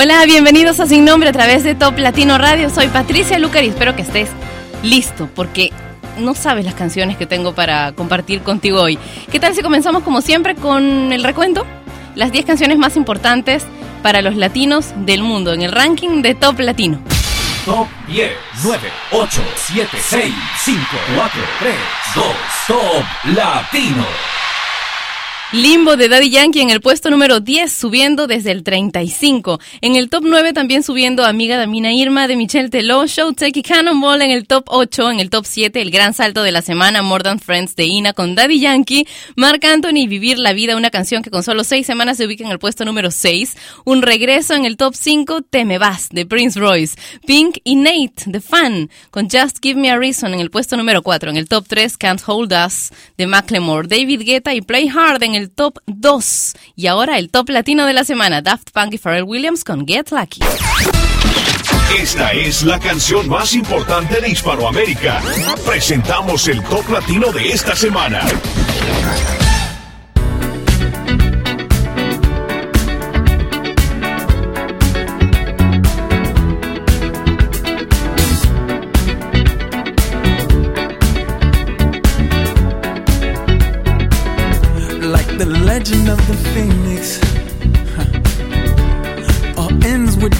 Hola, bienvenidos a Sin Nombre a través de Top Latino Radio. Soy Patricia Lucar y espero que estés listo porque no sabes las canciones que tengo para compartir contigo hoy. ¿Qué tal si comenzamos como siempre con el recuento? Las 10 canciones más importantes para los latinos del mundo en el ranking de Top Latino. Top 10, 9, 8, 7, 6, 5, 4, 3, 2, Top Latino. Limbo de Daddy Yankee en el puesto número 10, subiendo desde el 35. En el top 9 también subiendo Amiga de Mina Irma de Michelle Teló, Show Take Cannonball en el top 8. En el top 7, el gran salto de la semana, More Than Friends de Ina con Daddy Yankee. Mark Anthony, Vivir la Vida, una canción que con solo 6 semanas se ubica en el puesto número 6. Un regreso en el top 5, Te Me Vas de Prince Royce. Pink y Nate, The Fan, con Just Give Me a Reason en el puesto número 4. En el top 3, Can't Hold Us de Macklemore. David Guetta y Play Hard en el top 2. Y ahora el top latino de la semana, Daft Punk y Pharrell Williams con Get Lucky. Esta es la canción más importante de Hispanoamérica. Presentamos el top latino de esta semana.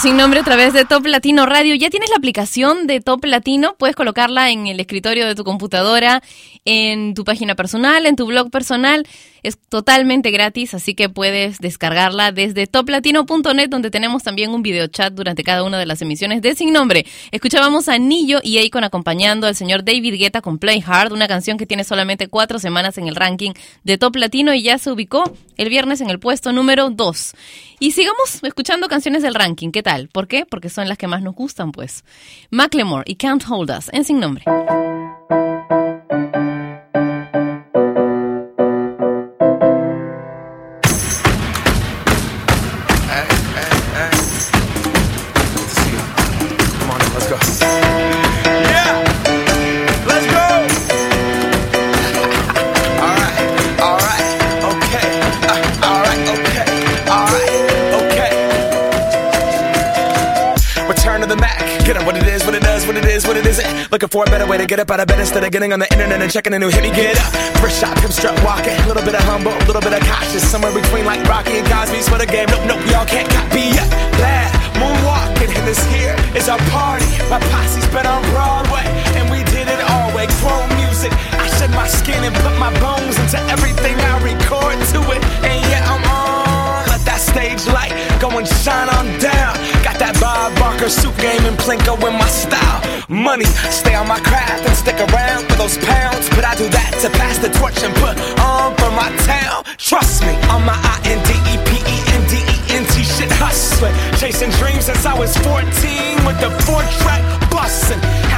Sin nombre a través de Top Latino Radio. ¿Ya tienes la aplicación de Top Latino? Puedes colocarla en el escritorio de tu computadora, en tu página personal, en tu blog personal. Es totalmente gratis, así que puedes descargarla desde toplatino.net, donde tenemos también un video chat durante cada una de las emisiones de Sin Nombre. Escuchábamos a Nillo y Akon acompañando al señor David Guetta con Play Hard, una canción que tiene solamente cuatro semanas en el ranking de Top Latino y ya se ubicó el viernes en el puesto número 2. Y sigamos escuchando canciones del ranking. ¿Qué tal? ¿Por qué? Porque son las que más nos gustan, pues. Macklemore y Can't Hold Us en Sin Nombre. Get up out of bed instead of getting on the internet and checking a new hit. Me get up. First shot, pimp strut walking. A little bit of humble, a little bit of cautious. Somewhere between like Rocky and Cosby's for the game. Nope, nope, y'all can't copy yet. Bad moonwalking, and this here is our party. My posse's been on Broadway, and we did it all way. Chrome music. Barker suit game and Plinko in my style. Money, stay on my craft and stick around for those pounds. But I do that to pass the torch and put on for my town. Trust me, on my I N D E P E N D E N T shit hustling. Chasing dreams since I was 14 with the four track busting.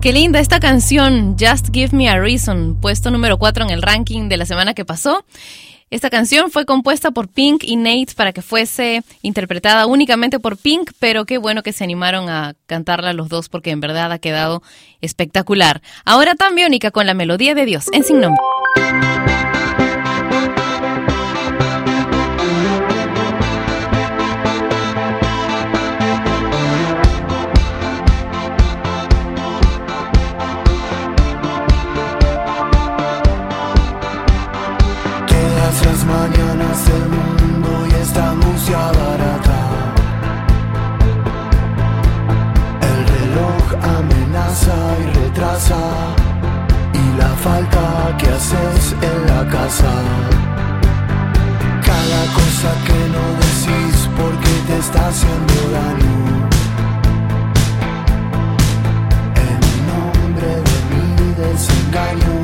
Qué linda esta canción, Just Give Me a Reason, puesto número 4 en el ranking de la semana que pasó. Esta canción fue compuesta por Pink y Nate para que fuese interpretada únicamente por Pink, pero qué bueno que se animaron a cantarla los dos porque en verdad ha quedado espectacular. Ahora también biónica con la melodía de Dios en sin nombre. Cada cosa que no decís porque te está haciendo daño. En nombre de mi desengaño.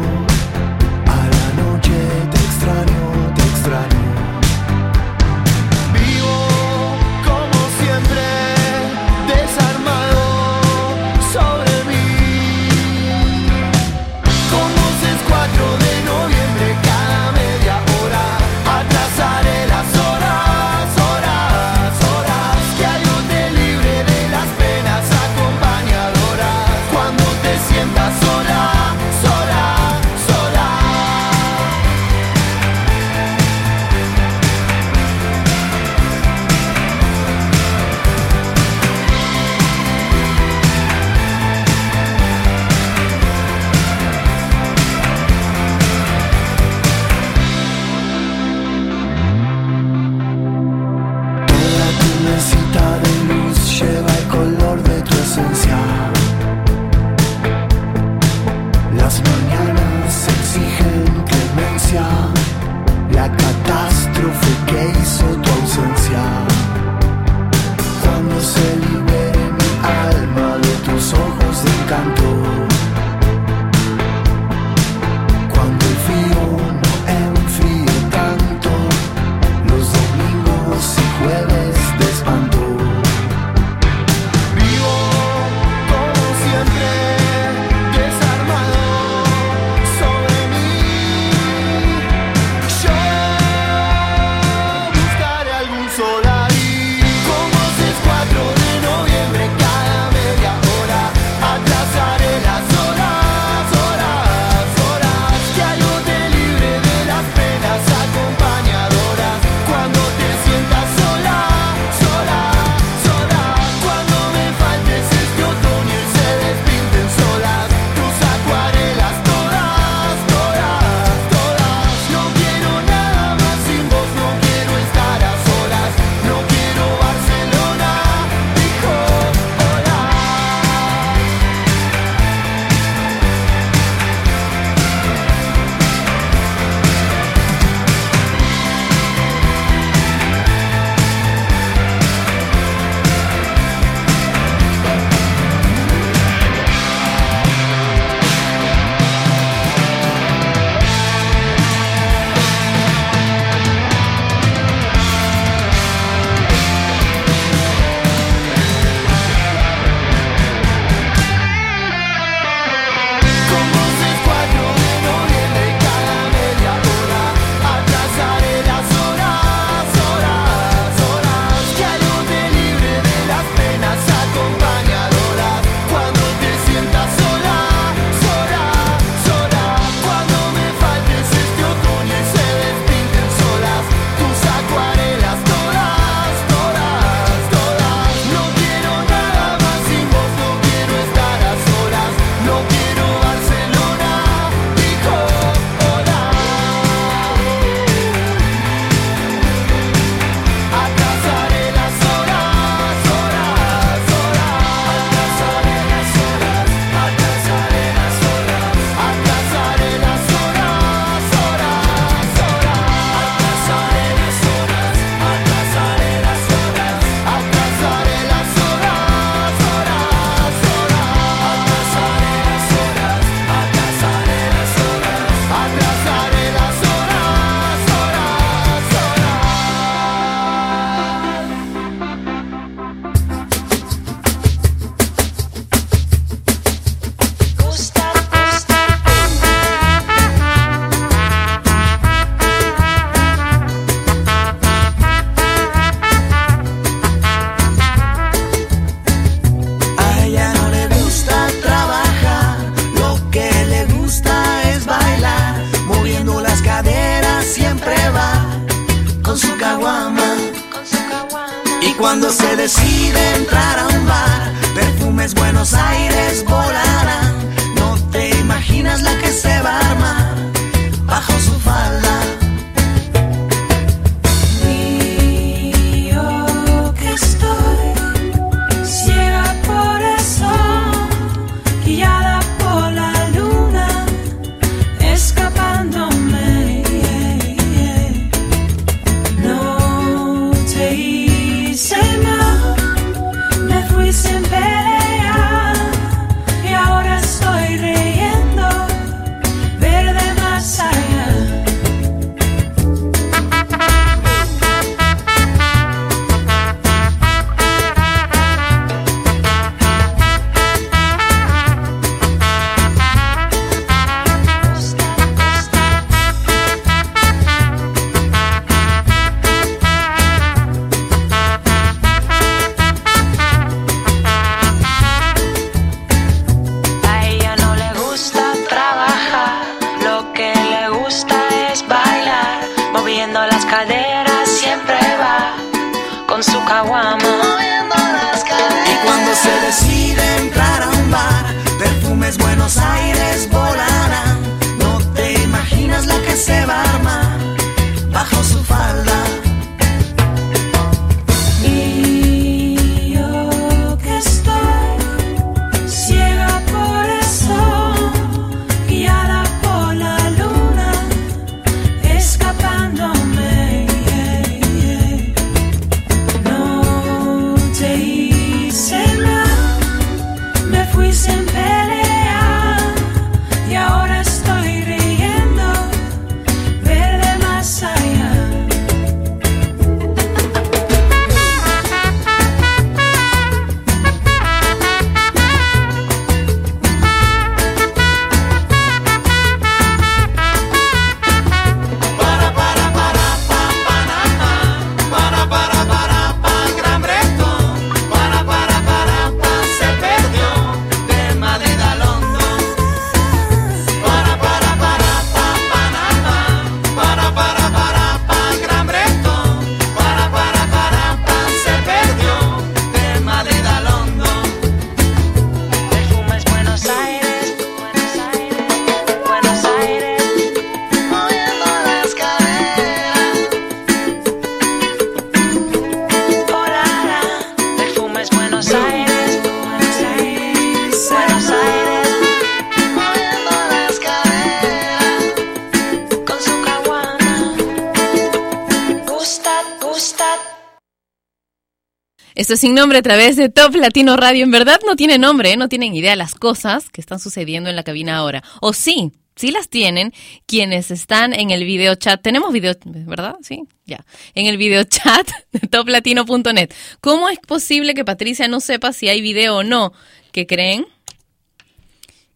Es sin nombre a través de Top Latino Radio. En verdad no tiene nombre, ¿eh? no tienen idea de las cosas que están sucediendo en la cabina ahora. O sí, sí las tienen quienes están en el video chat. Tenemos video, ¿verdad? Sí, ya. En el video chat de toplatino.net. ¿Cómo es posible que Patricia no sepa si hay video o no? ¿Qué creen?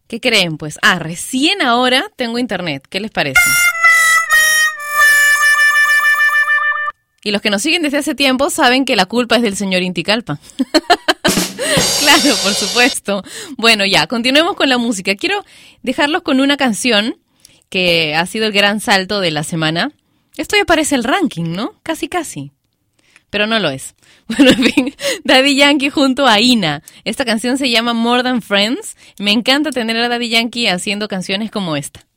¿Qué creen? Pues, ah, recién ahora tengo internet. ¿Qué les parece? Y los que nos siguen desde hace tiempo saben que la culpa es del señor Inticalpa. claro, por supuesto. Bueno, ya, continuemos con la música. Quiero dejarlos con una canción que ha sido el gran salto de la semana. Esto ya parece el ranking, ¿no? Casi, casi. Pero no lo es. Bueno, en fin, Daddy Yankee junto a Ina. Esta canción se llama More Than Friends. Me encanta tener a Daddy Yankee haciendo canciones como esta.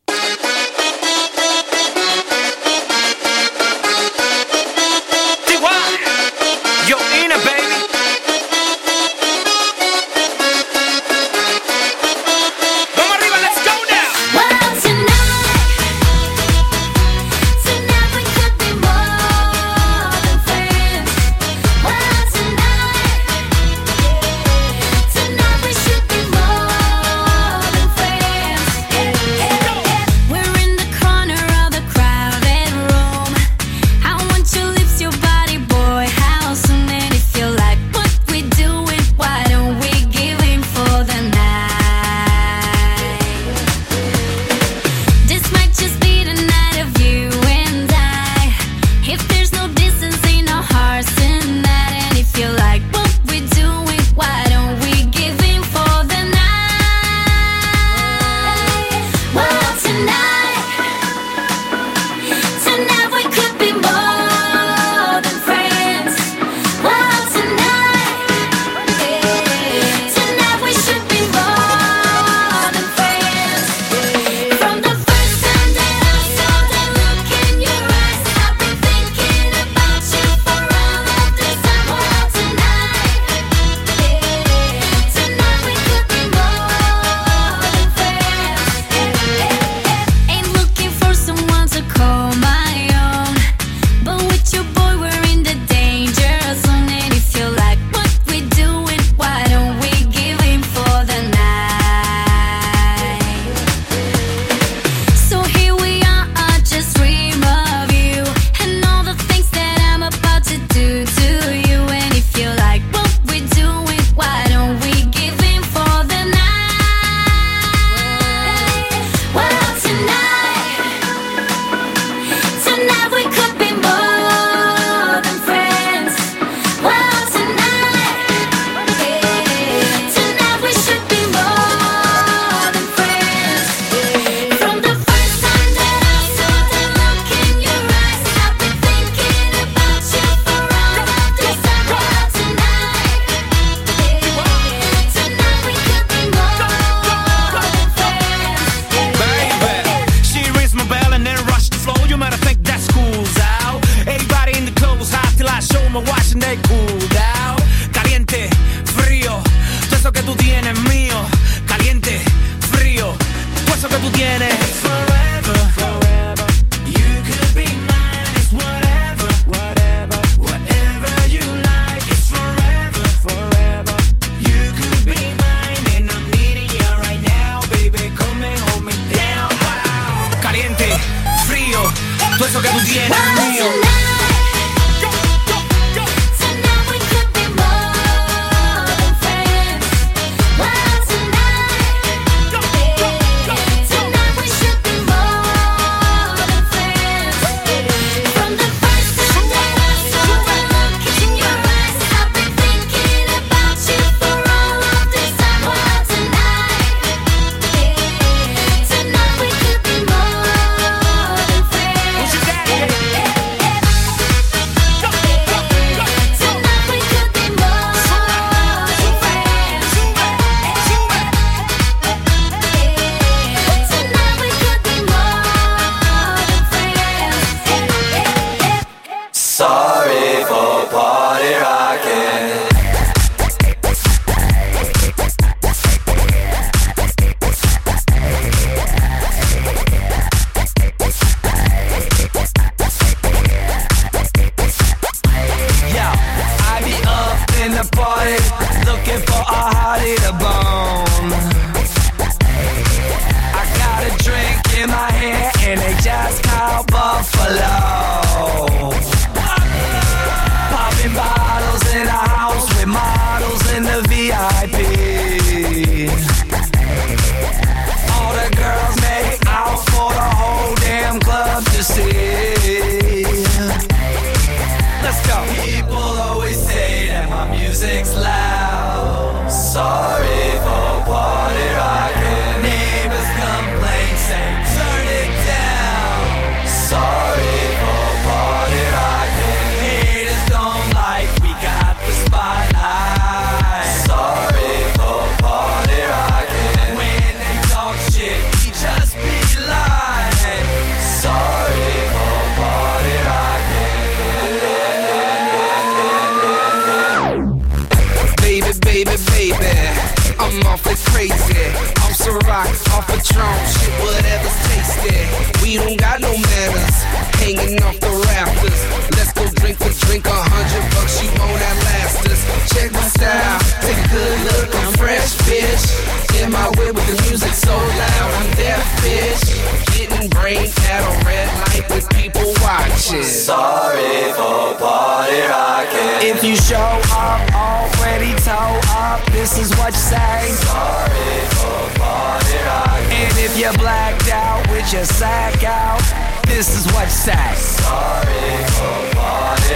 Say. Sorry for party. And if you're blacked out with your sack out, this is what you say. Sorry for party.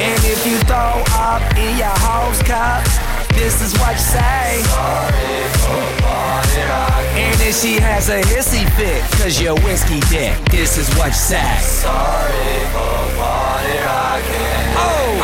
And if you throw up in your hose cup, this is what you say. Sorry for party. And if she has a hissy fit, cause you're whiskey dick, this is what you say. Sorry for party oh, oh,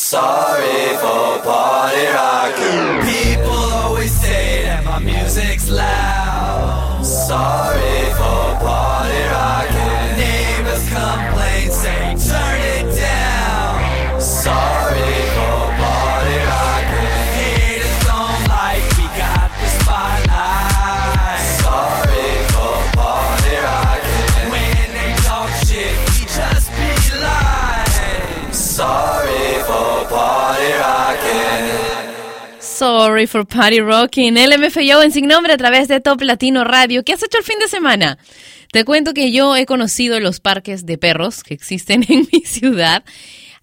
Sorry for party rocking. People always say that my music's loud. Sorry for party rocking. Sorry for Party Rocking. LMFAO en Sin Nombre a través de Top Latino Radio. ¿Qué has hecho el fin de semana? Te cuento que yo he conocido los parques de perros que existen en mi ciudad.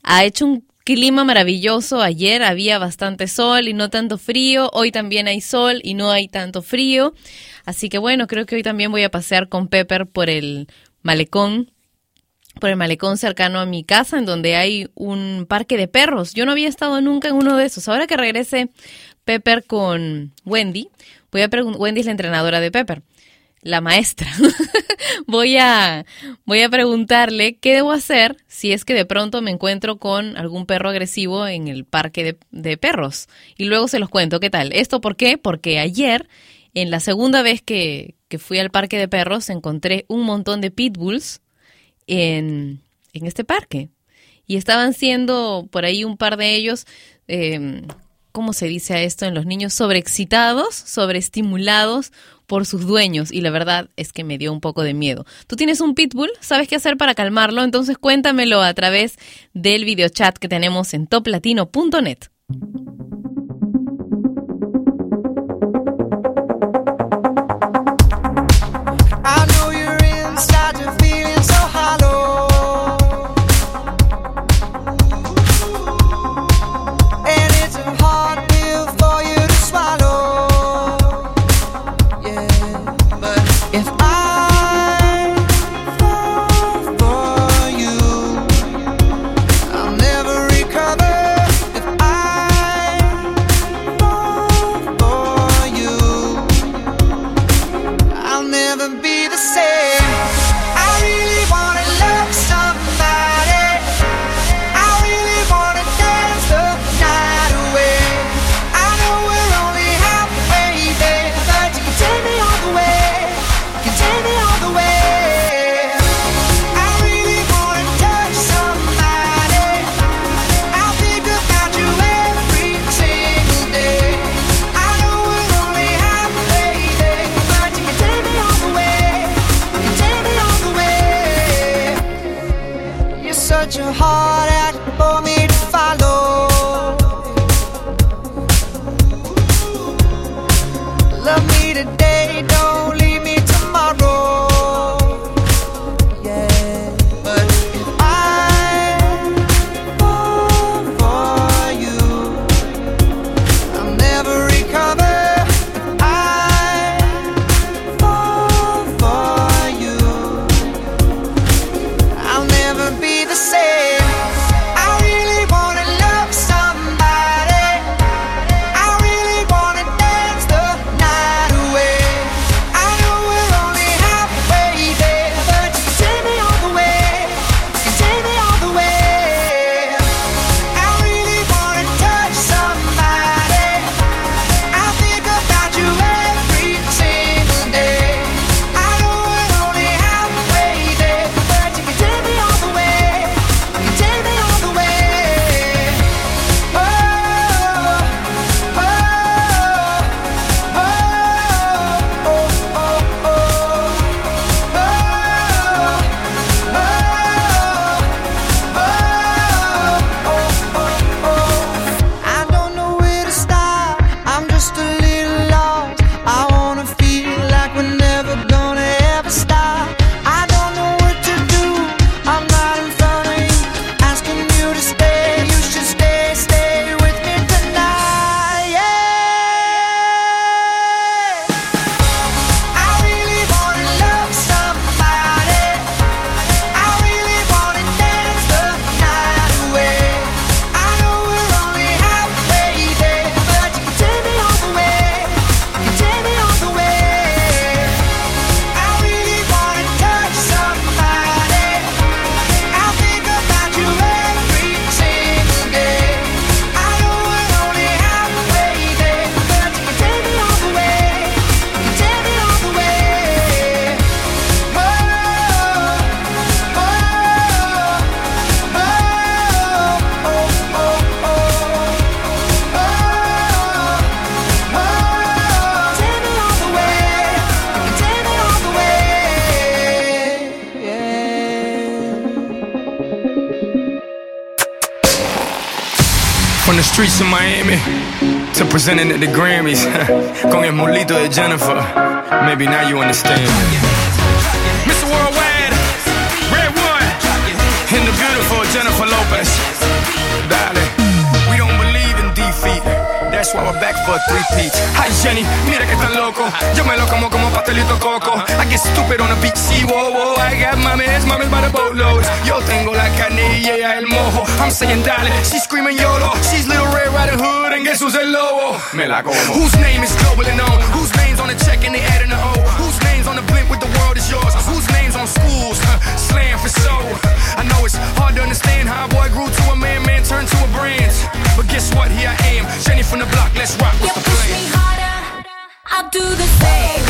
Ha hecho un clima maravilloso. Ayer había bastante sol y no tanto frío. Hoy también hay sol y no hay tanto frío. Así que bueno, creo que hoy también voy a pasear con Pepper por el malecón por el malecón cercano a mi casa, en donde hay un parque de perros. Yo no había estado nunca en uno de esos. Ahora que regrese Pepper con Wendy, voy a Wendy es la entrenadora de Pepper, la maestra. voy a voy a preguntarle qué debo hacer si es que de pronto me encuentro con algún perro agresivo en el parque de, perros. Y luego se los cuento qué tal. ¿Esto por qué? Porque ayer, en la segunda vez que, que fui al parque de perros, encontré un montón de pitbulls en, en este parque. Y estaban siendo por ahí un par de ellos, eh, ¿cómo se dice a esto en los niños? Sobreexcitados, sobreestimulados por sus dueños. Y la verdad es que me dio un poco de miedo. ¿Tú tienes un pitbull? ¿Sabes qué hacer para calmarlo? Entonces cuéntamelo a través del videochat que tenemos en toplatino.net. presenting at the Grammys con el molito de Jennifer. Maybe now you understand. Mr. Worldwide, Red One, and the beautiful Jennifer Lopez. Dale, we don't believe in defeat. That's why we're back for a three-peat. Hi Jenny, loco. Yo me lo como como pastelito coco. I get stupid on the beach, see, whoa, whoa. I got mames, mames by the boatloads. Yo tengo la carne y ella el mojo. I'm saying dale, she's screaming YOLO. She's Little Red Riding Hood and guess who's el lobo? Me la como. Whose name is globally known? Whose name's on the check and they adding the O? Whose name's on the blimp with the world is yours? Whose name's on schools? Huh, slam for so. I know it's hard to understand how a boy grew to a man, man turned to a brand. But guess what? Here I am, Jenny from the block. Let's rock. What's the push plan? do the same.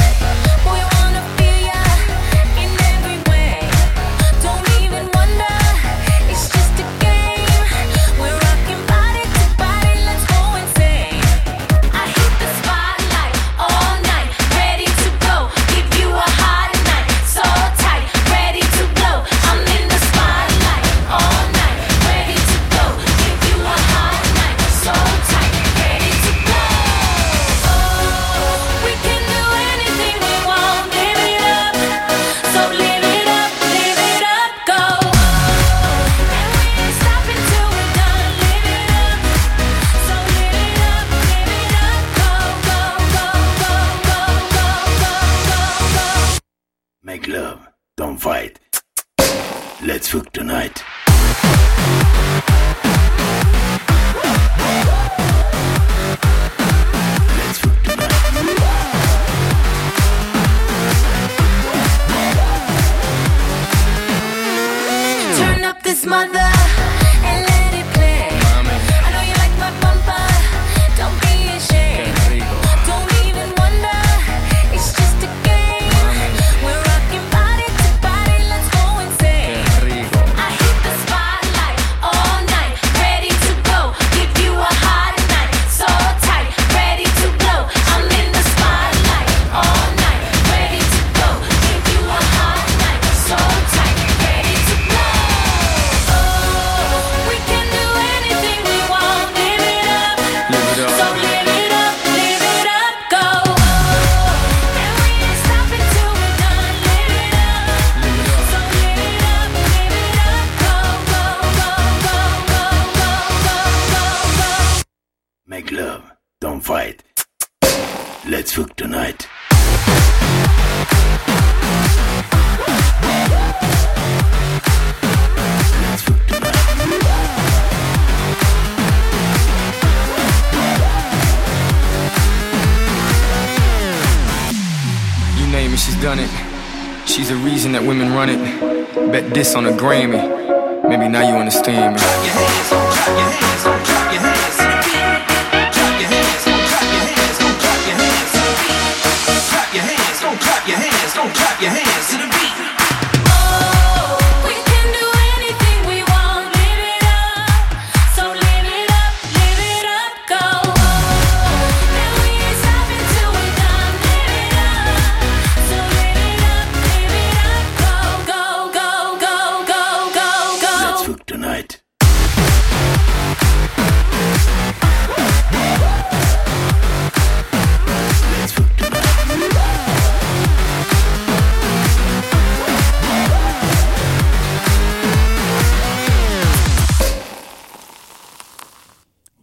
This on a Grammy.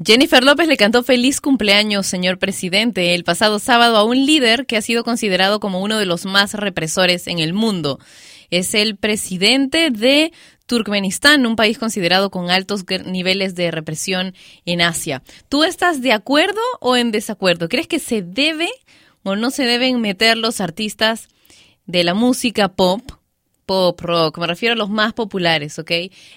Jennifer López le cantó feliz cumpleaños, señor presidente, el pasado sábado a un líder que ha sido considerado como uno de los más represores en el mundo. Es el presidente de Turkmenistán, un país considerado con altos niveles de represión en Asia. ¿Tú estás de acuerdo o en desacuerdo? ¿Crees que se debe o no se deben meter los artistas de la música pop pop rock, me refiero a los más populares, ¿ok?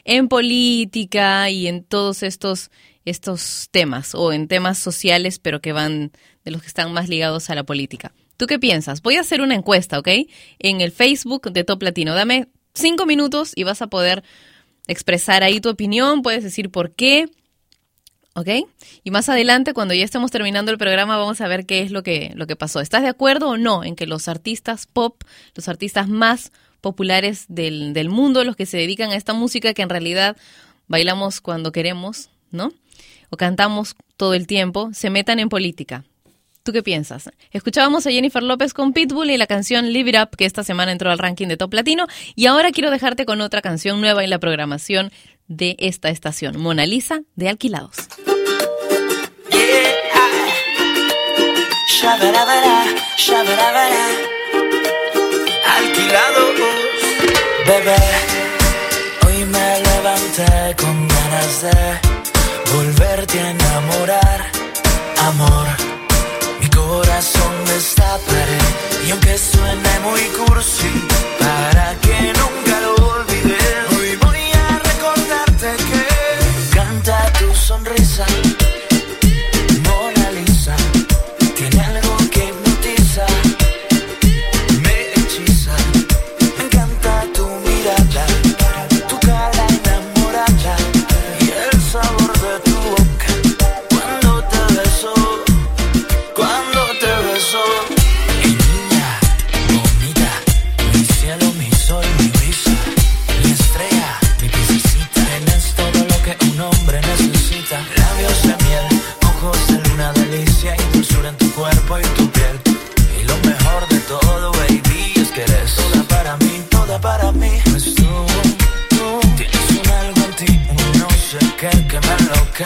En política y en todos estos, estos temas, o en temas sociales, pero que van de los que están más ligados a la política. ¿Tú qué piensas? Voy a hacer una encuesta, ¿ok? En el Facebook de Top Latino. Dame cinco minutos y vas a poder expresar ahí tu opinión, puedes decir por qué, ¿ok? Y más adelante, cuando ya estemos terminando el programa, vamos a ver qué es lo que, lo que pasó. ¿Estás de acuerdo o no en que los artistas pop, los artistas más populares del, del mundo, los que se dedican a esta música que en realidad bailamos cuando queremos, ¿no? O cantamos todo el tiempo, se metan en política. ¿Tú qué piensas? Escuchábamos a Jennifer López con Pitbull y la canción Live It Up, que esta semana entró al ranking de Top Latino. Y ahora quiero dejarte con otra canción nueva en la programación de esta estación, Mona Lisa de Alquilados. Alquilados, bebé. Hoy me levanté con ganas de volverte a enamorar, amor. Mi corazón destaparé y aunque suene muy cursi, para que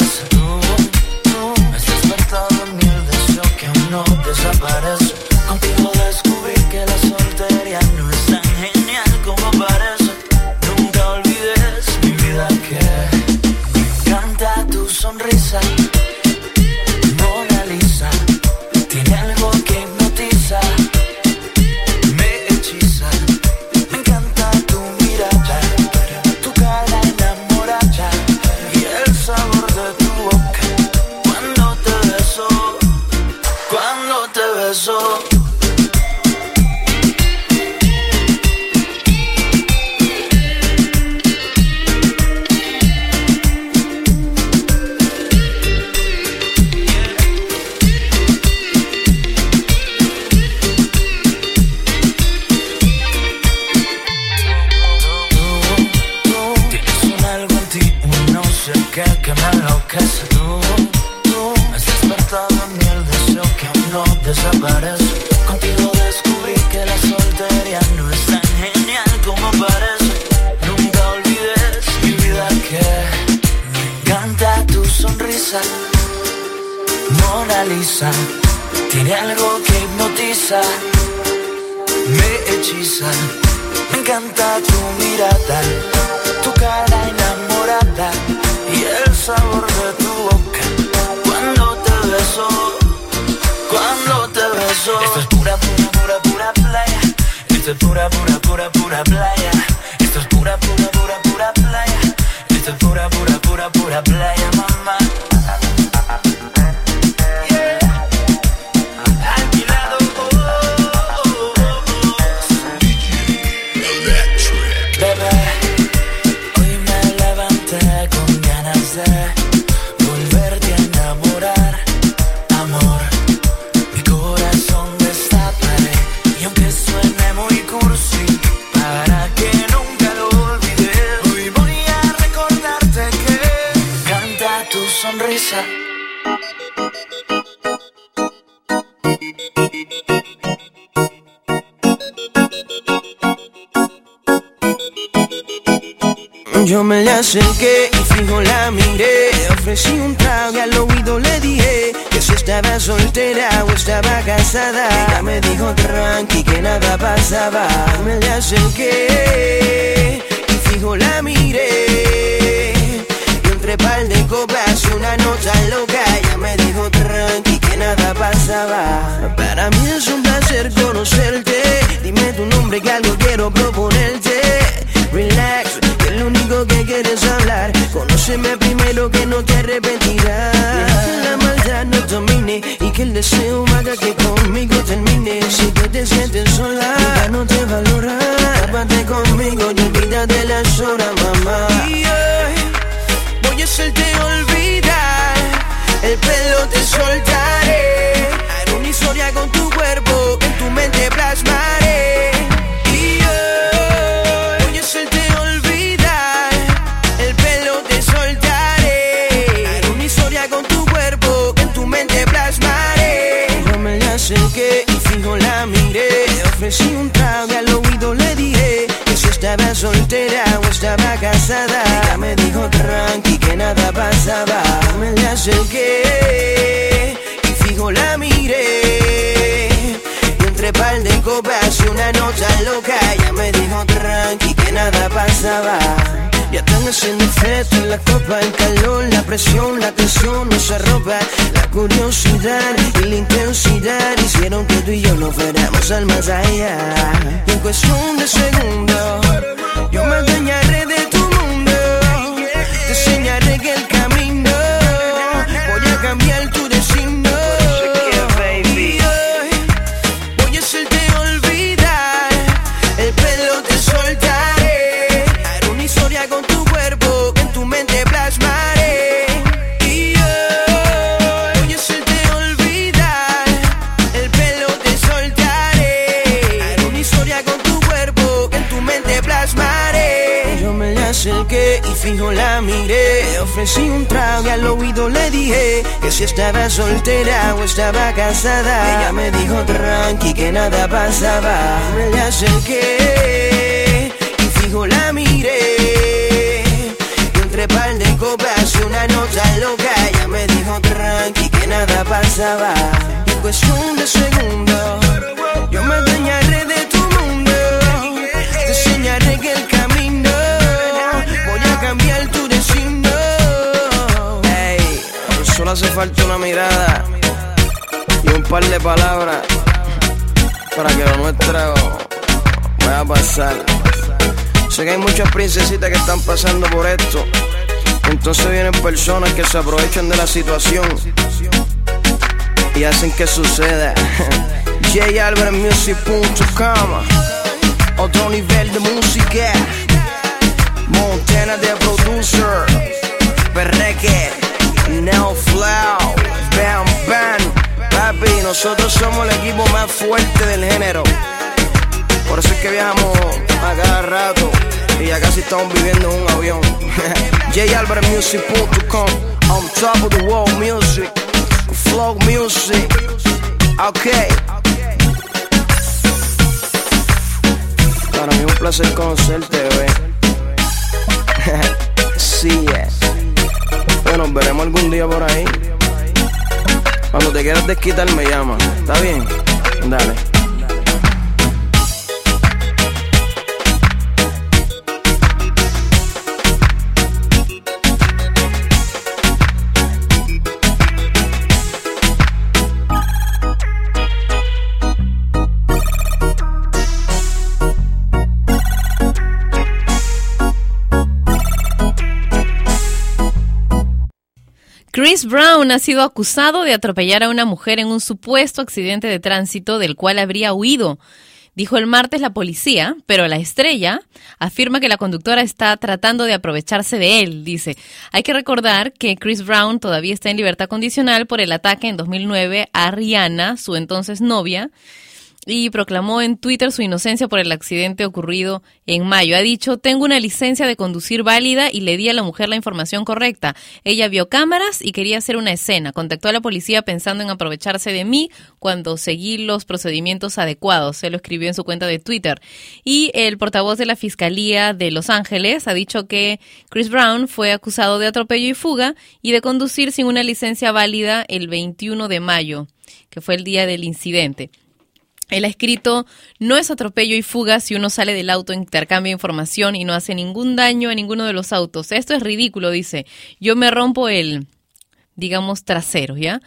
me te Mona Lisa tiene algo que hipnotiza, me hechiza. Me encanta tu mirada, tu cara enamorada y el sabor de tu boca cuando te beso, cuando te beso. Esto es pura, pura, pura, pura playa. Esto es pura, pura, pura, pura playa. Esto es pura, pura, pura, pura playa. Esto es pura, pura, pura, pura playa, me le acerqué y fijo la miré. Ofrecí un trago y al oído le dije Que si estaba soltera o estaba casada. Ella me dijo tranqui que nada pasaba Me le acerqué y fijo la miré. Y entre par de copas una nota loca Ella me dijo tranqui que nada pasaba Para mí es un placer conocerte. Dime tu nombre que algo quiero proponerte. Relax, quieres hablar. Conóceme primero que no te arrepentirás. Que la maldad no domine Y que el deseo haga que conmigo termine. Si tú te sientes sola Ya no te valora Tápate conmigo y olvídate las horas, Acerqué y fijo la miré. Y entre par de copas y una nota loca, ella me dijo tranqui que nada pasaba. Ya están haciendo efecto en la copa, el calor, la presión, la tensión nos arroba. La curiosidad y la intensidad hicieron que tú y yo nos fuéramos al más allá. Y en cuestión de segundos, yo me adueñaré de la miré. Ofrecí un trago y al oído le dije que si estaba soltera o estaba casada. Ella me dijo tranqui que nada pasaba. Me le acerqué y fijo la miré. Y entre par de copas y una nota loca. Ella me dijo tranqui que nada pasaba. Y en cuestión de segundos, yo me adueñaré de tu mundo. Te enseñaré que el cambiar tu destino. Ey, solo hace falta una mirada y un par de palabras para que lo nuestro vaya a pasar. Sé que hay muchas princesitas que están pasando por esto. Entonces vienen personas que se aprovechan de la situación y hacen que suceda. JAlbertMusic.com Otro nivel de música. Montana de producer. Perreque. Now Flow. Bam Bam. Papi, nosotros somos el equipo más fuerte del género. Por eso es que viajamos a cada rato y ya casi estamos viviendo en un avión. JAlbertMusic.com On top of the world music. Flow music. Ok. Para mí es un placer conocerte, bebé. Sí, es. Bueno, nos veremos algún día por ahí. Cuando te quieras desquitar, me llama. ¿Está bien? Dale. Chris Brown ha sido acusado de atropellar a una mujer en un supuesto accidente de tránsito del cual habría huido. Dijo el martes la policía, pero la estrella afirma que la conductora está tratando de aprovecharse de él. Dice, hay que recordar que Chris Brown todavía está en libertad condicional por el ataque en 2009 a Rihanna, su entonces novia, y proclamó en Twitter su inocencia por el accidente ocurrido en mayo. Ha dicho, tengo una licencia de conducir válida y le di a la mujer la información correcta. Ella vio cámaras y quería hacer una escena. Contactó a la policía pensando en aprovecharse de mí cuando seguí los procedimientos adecuados. Se lo escribió en su cuenta de Twitter. Y el portavoz de la Fiscalía de Los Ángeles ha dicho que Chris Brown fue acusado de atropello y fuga y de conducir sin una licencia válida el 21 de mayo, que fue el día del incidente. Él ha escrito, no es atropello y fuga si uno sale del auto, intercambia información y no hace ningún daño a ninguno de los autos. Esto es ridículo, dice. Yo me rompo el, digamos, trasero, ¿ya?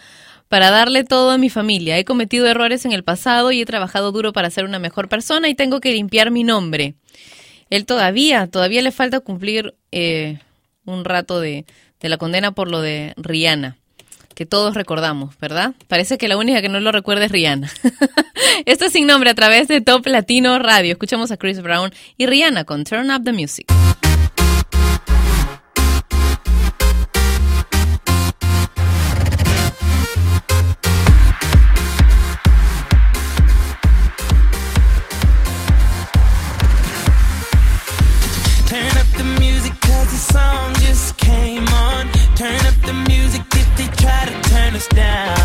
Para darle todo a mi familia. He cometido errores en el pasado y he trabajado duro para ser una mejor persona y tengo que limpiar mi nombre. Él todavía, todavía le falta cumplir eh, un rato de, de la condena por lo de Rihanna que todos recordamos, ¿verdad? Parece que la única que no lo recuerda es Rihanna. Esto es sin nombre a través de Top Latino Radio. Escuchamos a Chris Brown y Rihanna con Turn Up the Music. Down.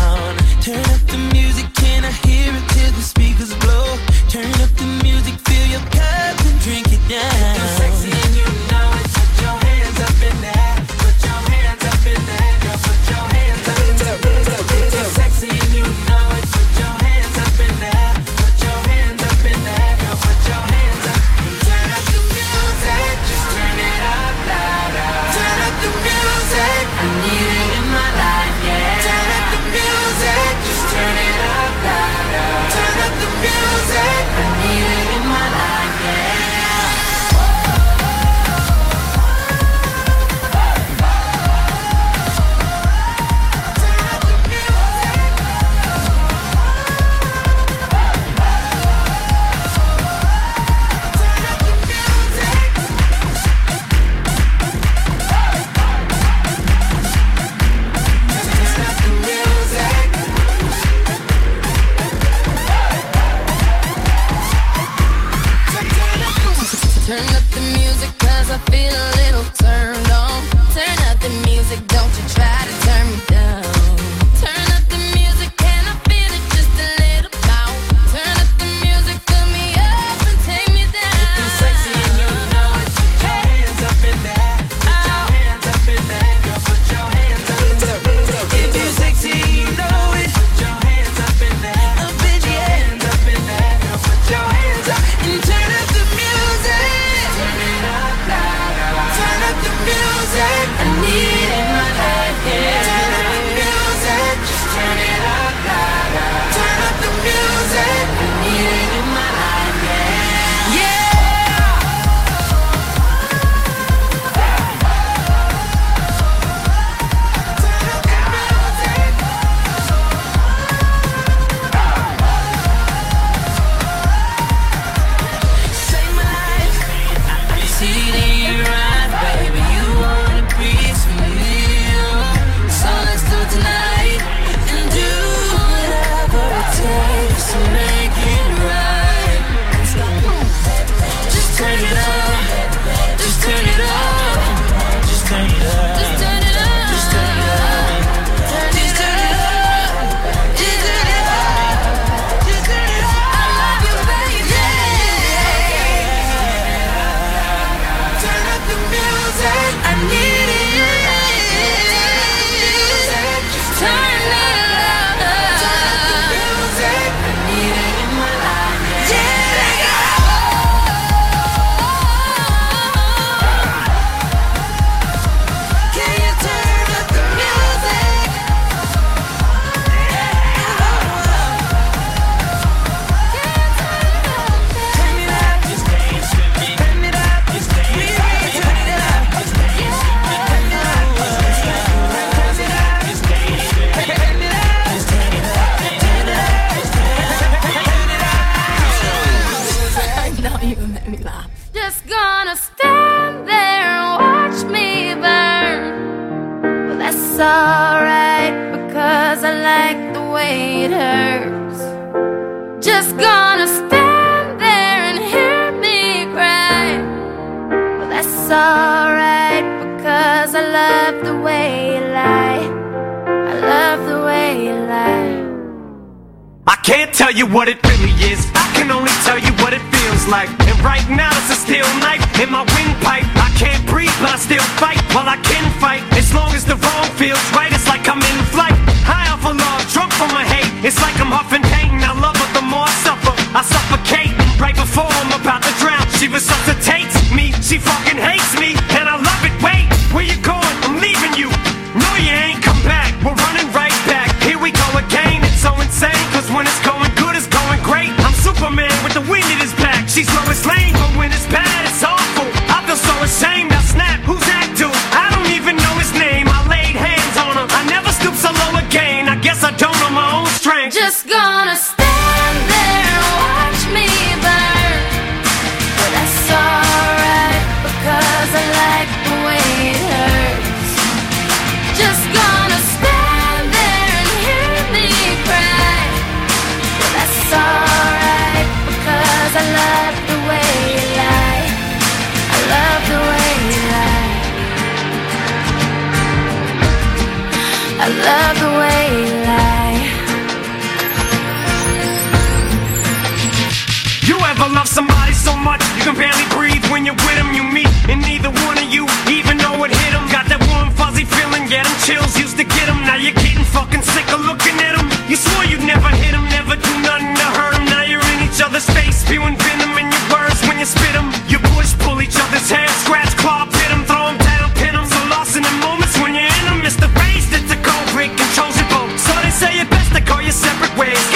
Chills used to get them, now you're getting fucking sick of looking at them. You swore you'd never hit them, never do nothing to hurt them. Now you're in each other's face, spewing venom in your words when you spit them. You push, pull each other's hair, scratch, claw, pit them, throw them down, pin them. So lost in the moments when you're in them, it's the rage that's the cold break controls your boat. So they say it best to call you separate ways.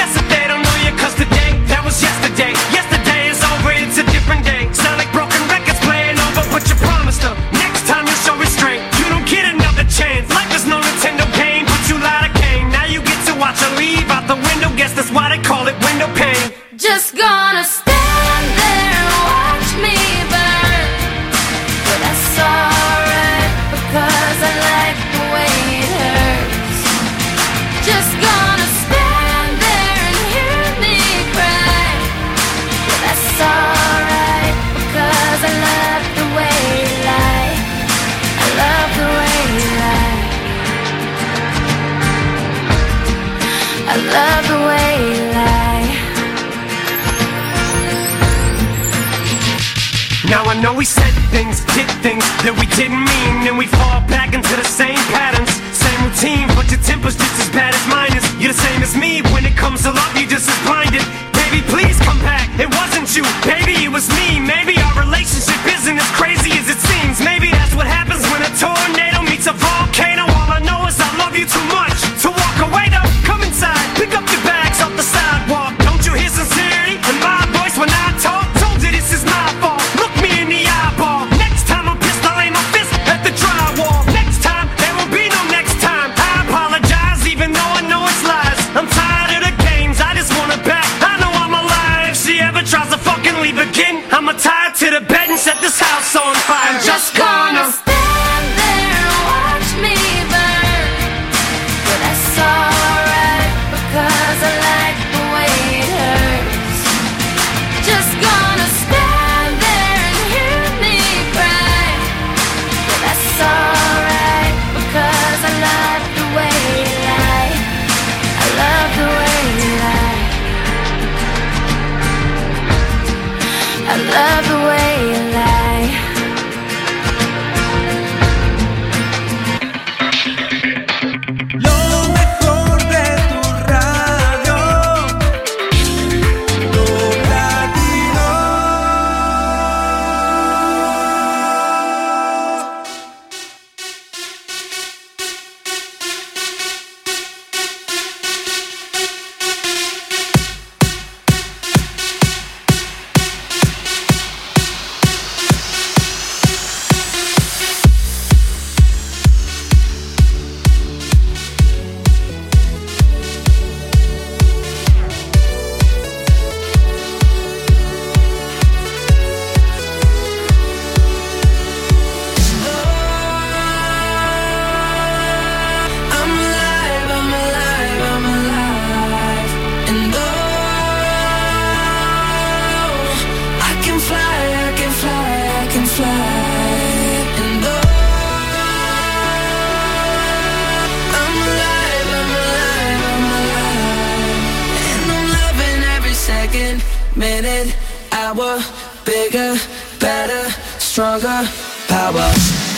Hour, bigger, better, stronger, power.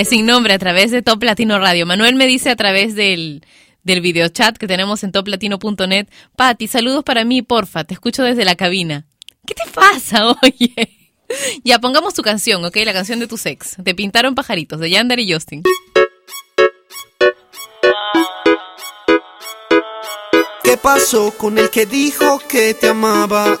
Es sin nombre a través de Top Latino Radio. Manuel me dice a través del, del videochat que tenemos en toplatino.net. Pati, saludos para mí, porfa. Te escucho desde la cabina. ¿Qué te pasa, oye? Ya, pongamos tu canción, ¿ok? La canción de tu ex. Te pintaron pajaritos, de Yandar y Justin. ¿Qué pasó con el que dijo que te amaba?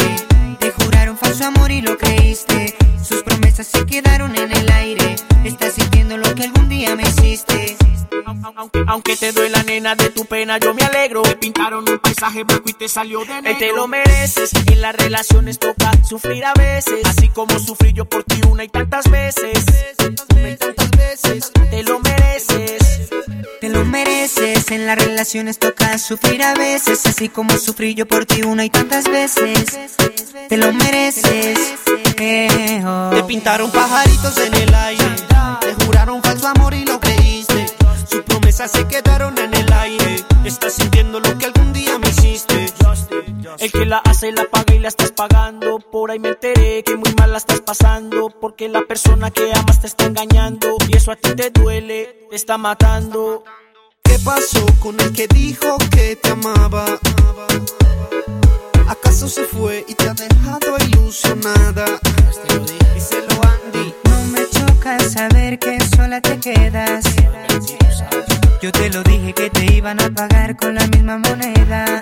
Falso amor y lo creíste. Sus promesas se quedaron en el aire. Estás sintiendo lo que algún día me hiciste. Aunque, aunque te duela nena de tu pena, yo me alegro. Te pintaron un paisaje blanco y te salió de negro. te lo mereces. En las relaciones toca sufrir a veces. Así como sufrí yo por ti una y tantas veces. Una y tantas veces. Te lo mereces. Te lo mereces, en las relaciones toca sufrir a veces, así como sufrí yo por ti una y tantas veces. Te lo mereces. eh, oh. Te pintaron pajaritos en el aire. Te juraron falso amor y lo creíste. Sus promesas se quedaron en el aire. Estás sintiendo lo que algún día. El que la hace la paga y la estás pagando. Por ahí me enteré que muy mal la estás pasando. Porque la persona que amas te está engañando. Y eso a ti te duele, te está matando. ¿Qué pasó con el que dijo que te amaba? ¿Acaso se fue y te ha dejado ilusionada? Díselo Andy. No me choca saber que sola te quedas. Yo te lo dije que te iban a pagar con la misma moneda.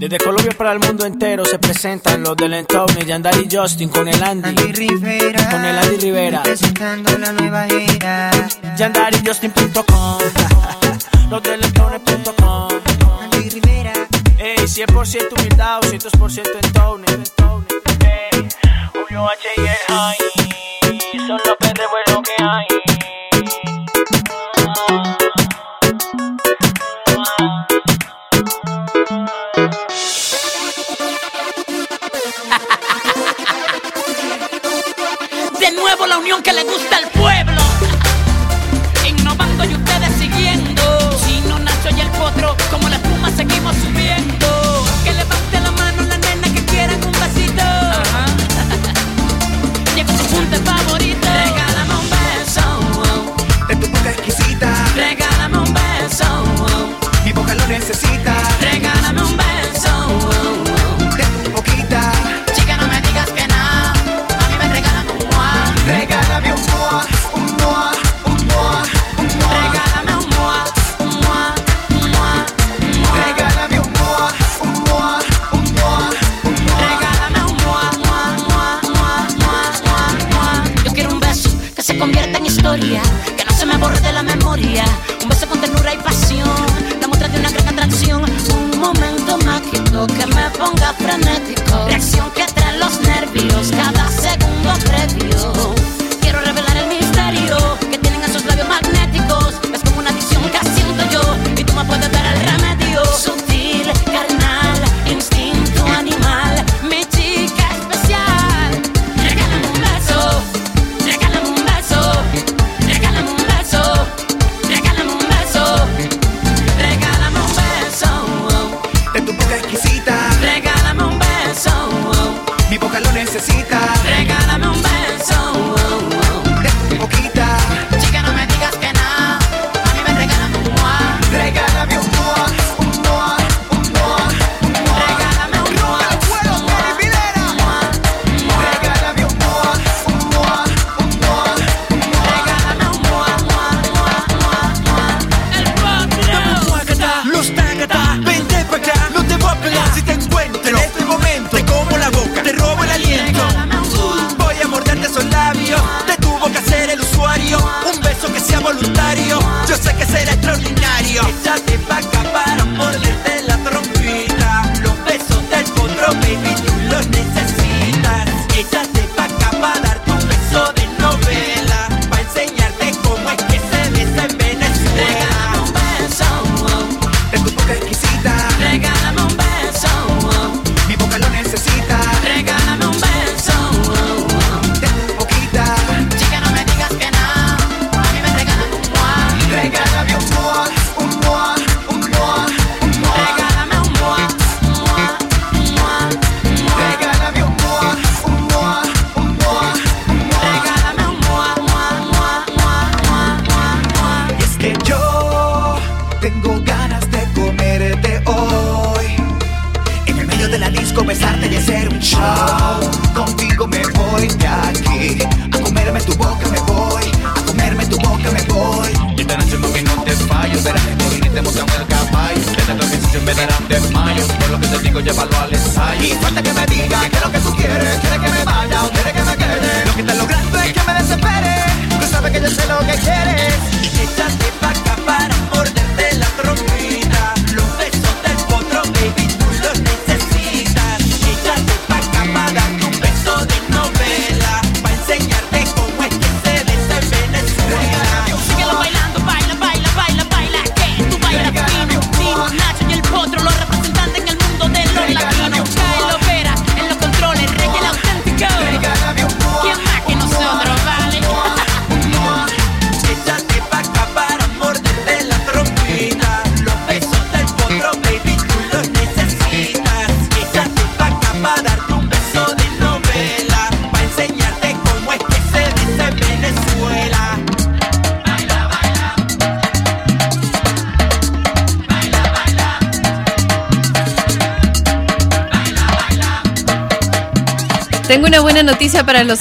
Desde Colombia para el mundo entero se presentan los del Entorno, Yandar y Justin con el Andy. Andy Rivera, Con el Andy Rivera. presentando la nueva era. Yandar y Justin.com. los del Entorno.com. Andy Rivera. Ey, 100% humildad, 200% Entorno. Ey, Julio H y el High. Son los que de bueno que hay. Que le gusta al que no se me borre de la memoria. Un beso con ternura y pasión, la muestra de una gran atracción. Un momento mágico que me ponga frenético. Reacción que trae los nervios cada segundo previo. Lo necesita.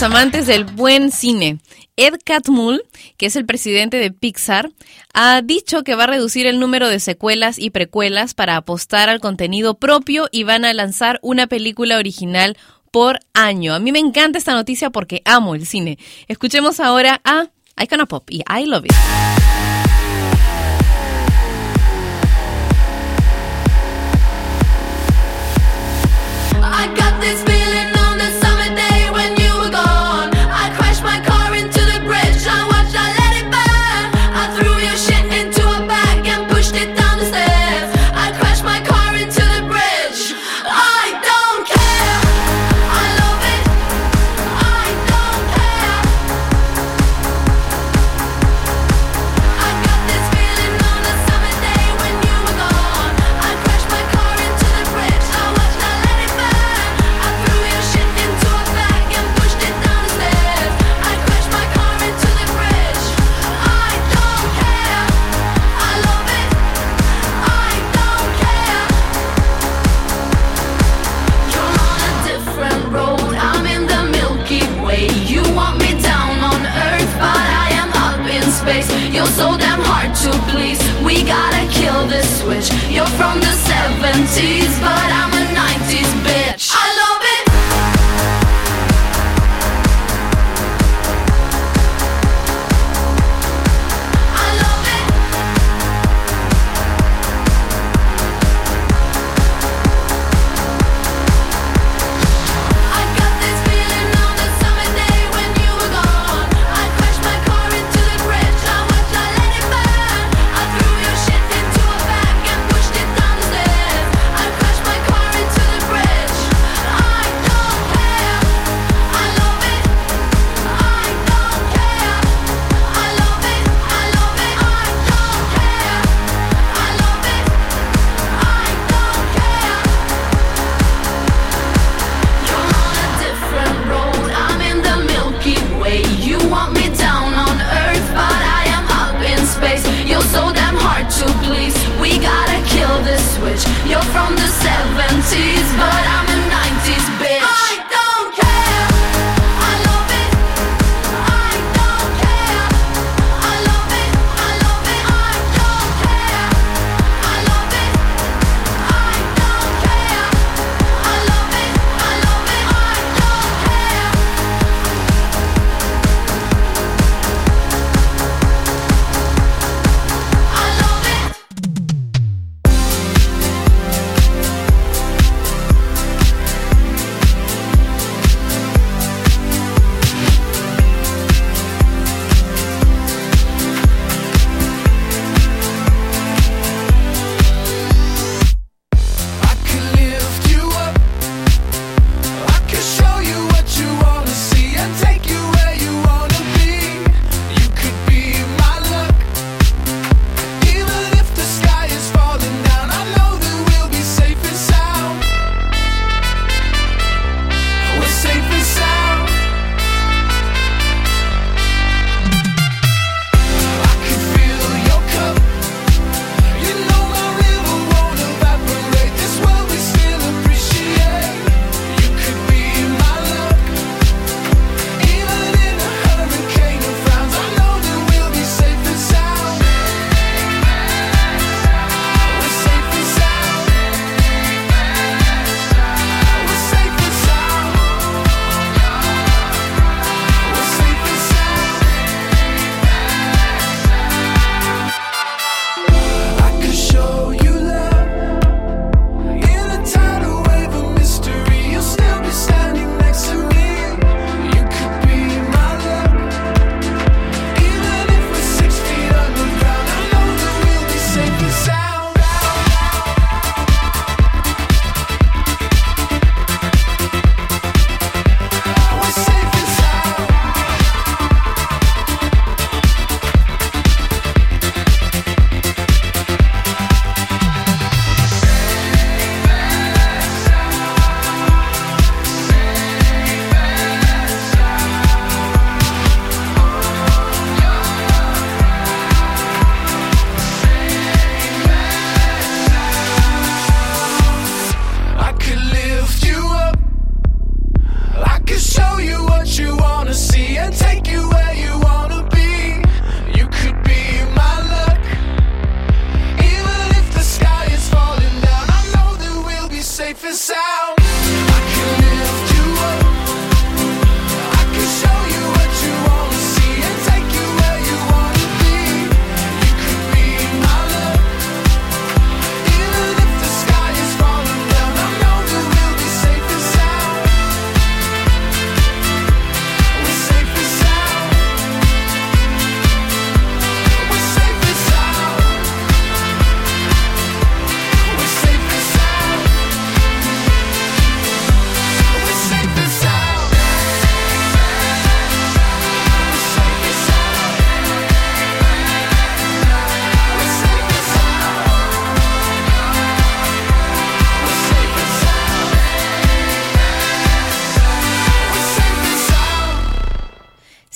amantes del buen cine. Ed Catmull, que es el presidente de Pixar, ha dicho que va a reducir el número de secuelas y precuelas para apostar al contenido propio y van a lanzar una película original por año. A mí me encanta esta noticia porque amo el cine. Escuchemos ahora a Icona Pop y I Love It.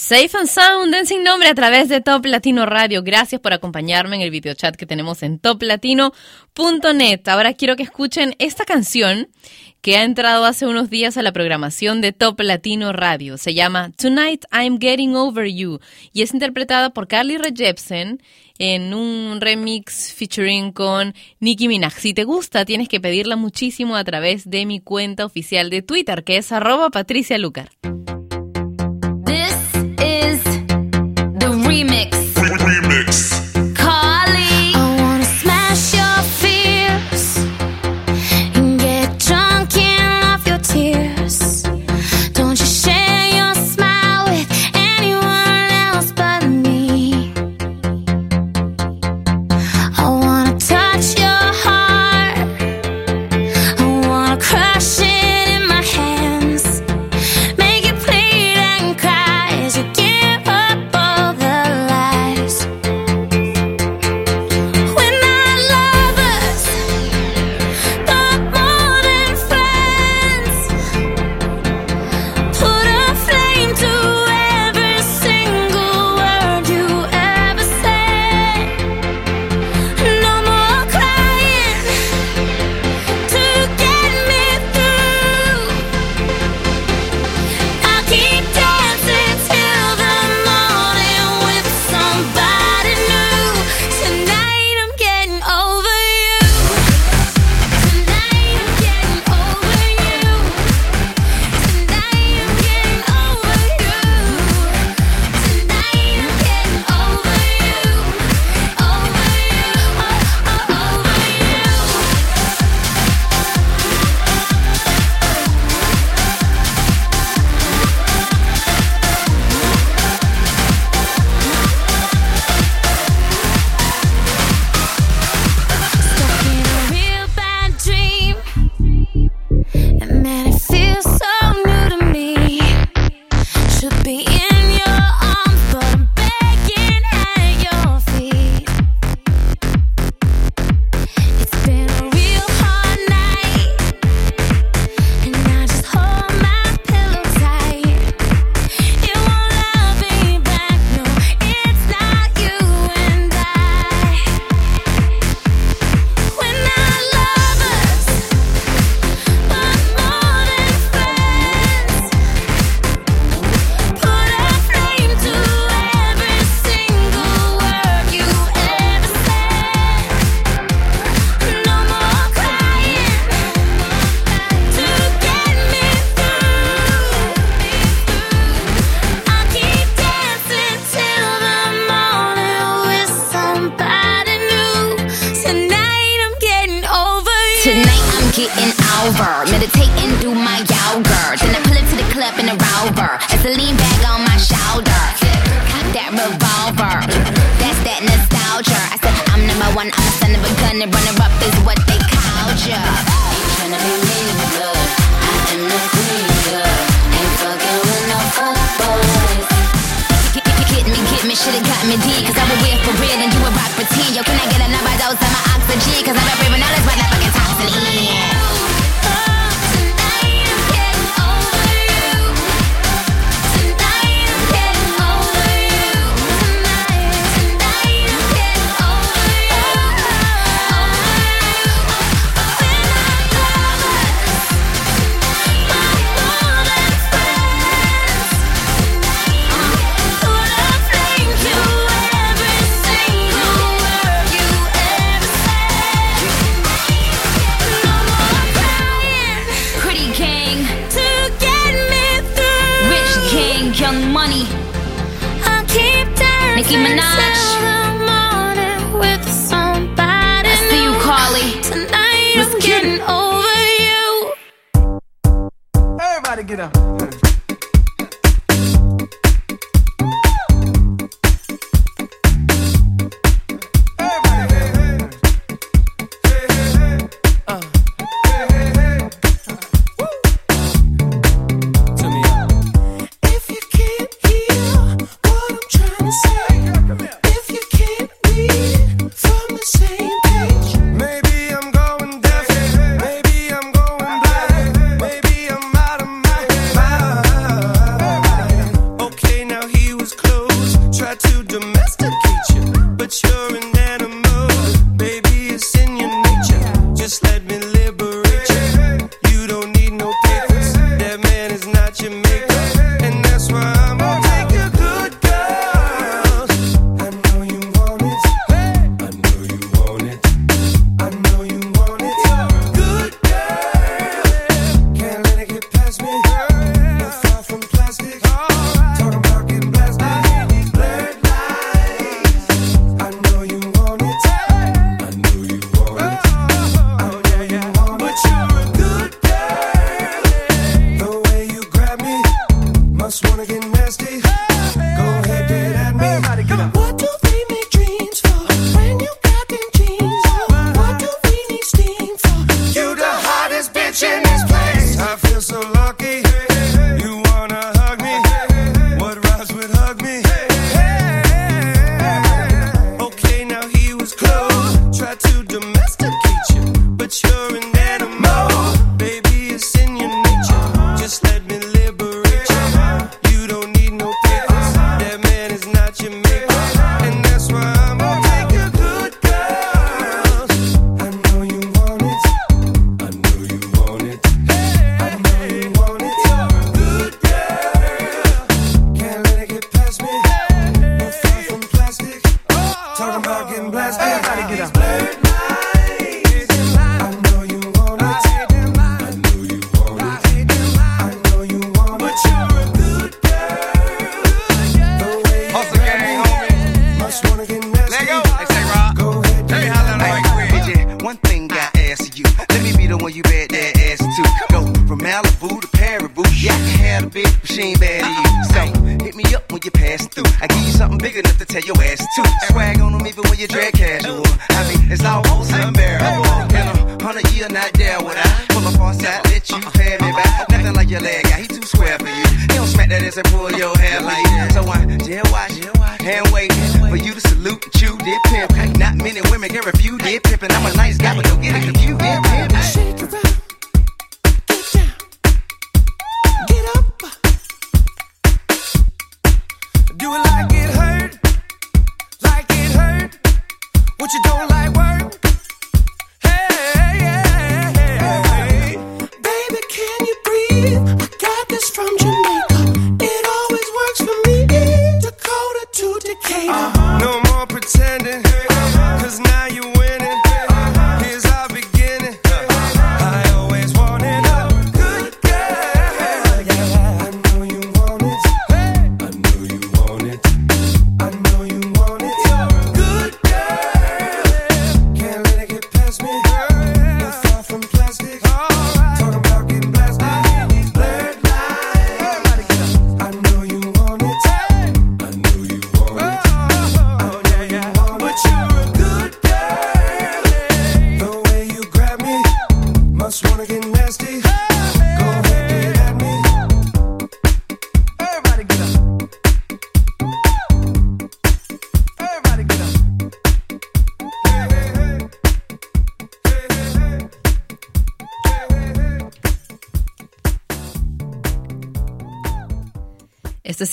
Safe and Sound en sin nombre a través de Top Latino Radio. Gracias por acompañarme en el videochat que tenemos en toplatino.net. Ahora quiero que escuchen esta canción que ha entrado hace unos días a la programación de Top Latino Radio. Se llama Tonight I'm Getting Over You y es interpretada por Carly Rae Jepsen en un remix featuring con Nicki Minaj. Si te gusta, tienes que pedirla muchísimo a través de mi cuenta oficial de Twitter, que es arroba patricialucar.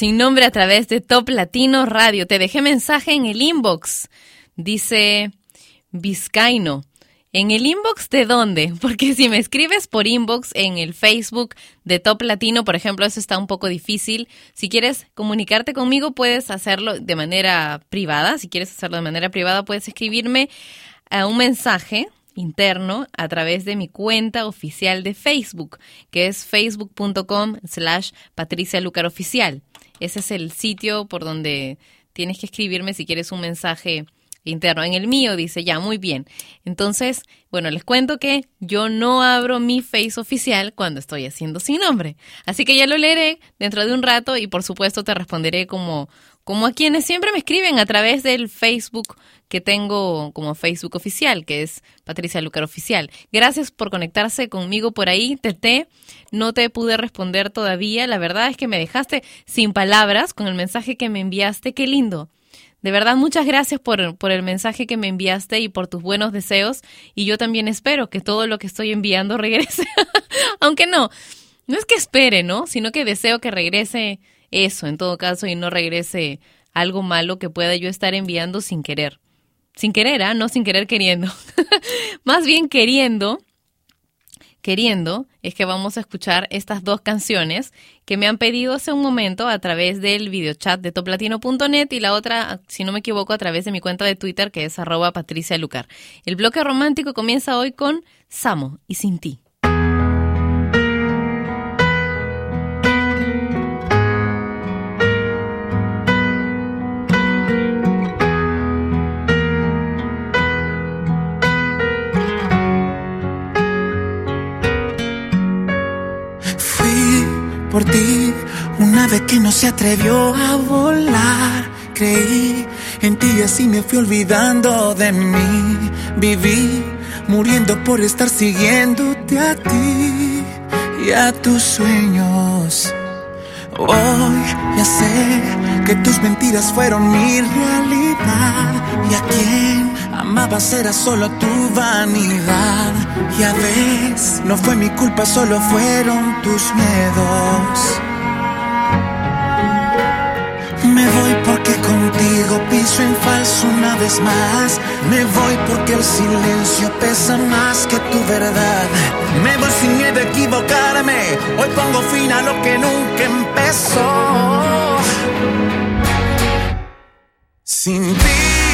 Sin nombre a través de Top Latino Radio. Te dejé mensaje en el inbox. Dice Vizcaino. ¿En el inbox de dónde? Porque si me escribes por inbox en el Facebook de Top Latino, por ejemplo, eso está un poco difícil. Si quieres comunicarte conmigo, puedes hacerlo de manera privada. Si quieres hacerlo de manera privada, puedes escribirme a un mensaje interno a través de mi cuenta oficial de Facebook, que es facebook.com slash Patricia Lucar Oficial. Ese es el sitio por donde tienes que escribirme si quieres un mensaje interno. En el mío dice ya, muy bien. Entonces, bueno, les cuento que yo no abro mi face oficial cuando estoy haciendo sin nombre. Así que ya lo leeré dentro de un rato y por supuesto te responderé como, como a quienes siempre me escriben a través del Facebook que tengo como Facebook oficial, que es Patricia Lucar Oficial. Gracias por conectarse conmigo por ahí, Tete. No te pude responder todavía. La verdad es que me dejaste sin palabras con el mensaje que me enviaste. Qué lindo. De verdad, muchas gracias por, por el mensaje que me enviaste y por tus buenos deseos. Y yo también espero que todo lo que estoy enviando regrese. Aunque no, no es que espere, ¿no? Sino que deseo que regrese eso en todo caso y no regrese algo malo que pueda yo estar enviando sin querer. Sin querer, ¿ah? No sin querer queriendo. Más bien queriendo queriendo es que vamos a escuchar estas dos canciones que me han pedido hace un momento a través del videochat de toplatino.net y la otra, si no me equivoco, a través de mi cuenta de Twitter que es arroba Patricia Lucar. El bloque romántico comienza hoy con Samo y Sin Ti. Por ti una nube que no se atrevió a volar. Creí en ti y así me fui olvidando de mí. Viví muriendo por estar siguiéndote a ti y a tus sueños. Hoy ya sé que tus mentiras fueron mi realidad y a quien amabas era solo tu vanidad. Y a veces no fue mi culpa, solo fueron tus miedos. Me voy porque contigo piso en falso una vez más. Me voy porque el silencio pesa más que tu verdad. Me voy sin miedo a equivocarme. Hoy pongo fin a lo que nunca empezó. Sin ti,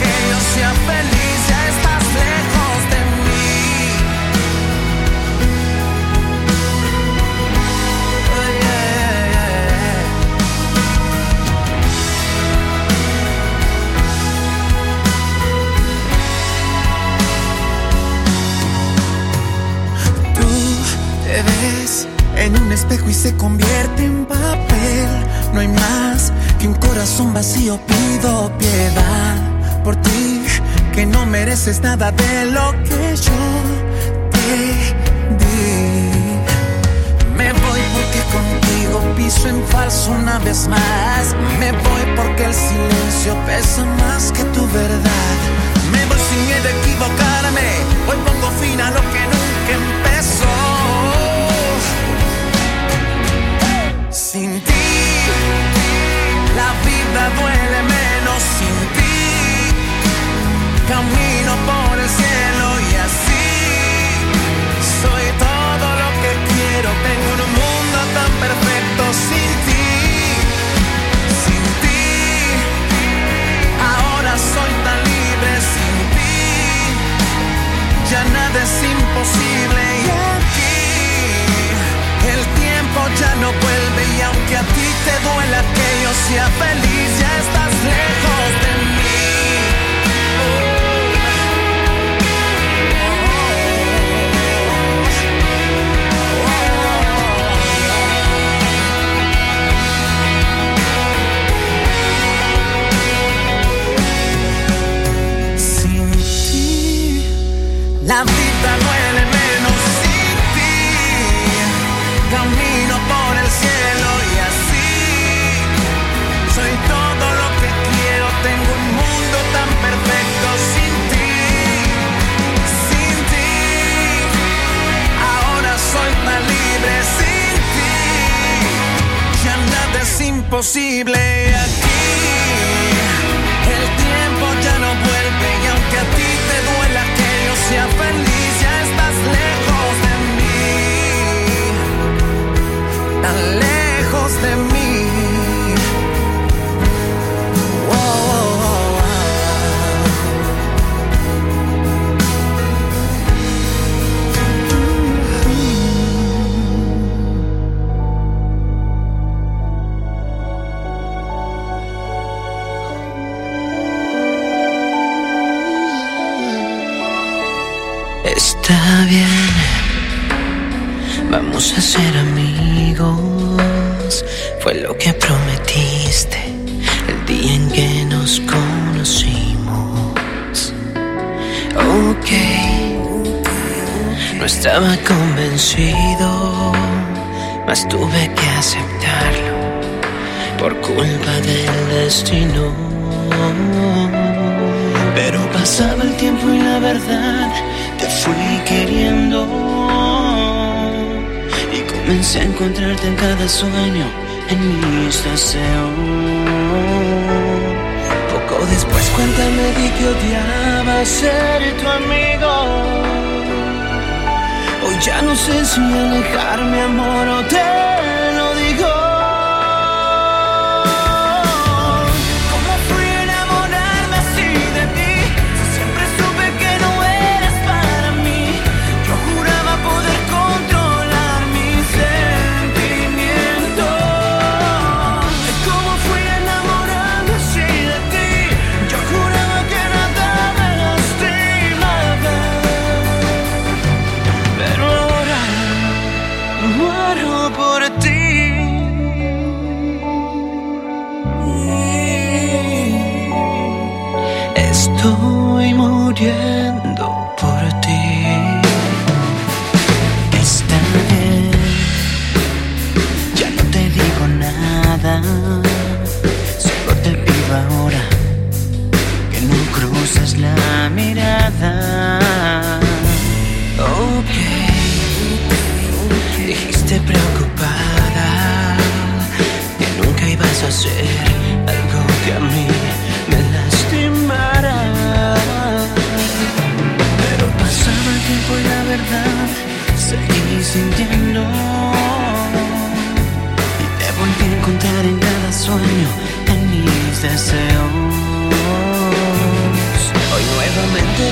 sea feliz, ya estás lejos de mí. Tú te ves en un espejo y se convierte en papel. No hay más que un corazón vacío. Pido piedad por ti, que no mereces nada de lo que yo te di. Me voy porque contigo piso en falso una vez más. Me voy porque el silencio pesa más que tu verdad. Me voy sin miedo a equivocarme. Hoy pongo fin a lo que nunca empezó. Sin ti, la vida duele menos sin ti. Camino por el cielo y así soy todo lo que quiero. Tengo un mundo tan perfecto sin ti. Sin ti, ahora soy tan libre sin ti. Ya nada es imposible y aquí el tiempo ya no vuelve y aunque a ti te duela que yo sea feliz, ya estás lejos imposible estaba convencido, mas tuve que aceptarlo por culpa del destino. Pero pasaba el tiempo y la verdad te fui queriendo y comencé a encontrarte en cada sueño, en mis deseos. Poco después cuenta me di que odiaba ser tu amigo. Ya no sé si alejarme amor o te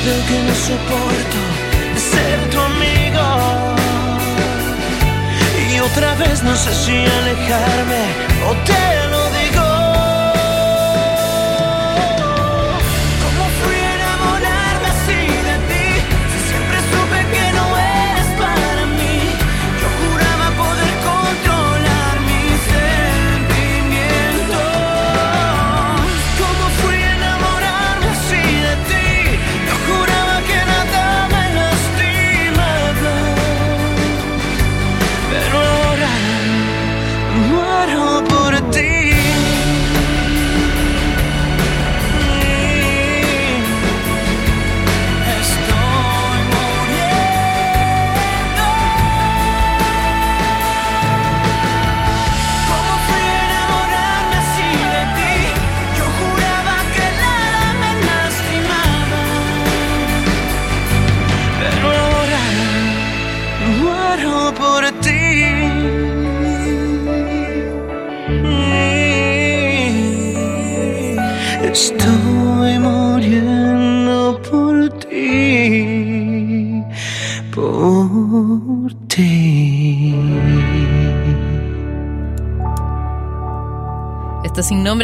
veo que no soporto ser tu amigo. Y otra vez no sé si alejarme o te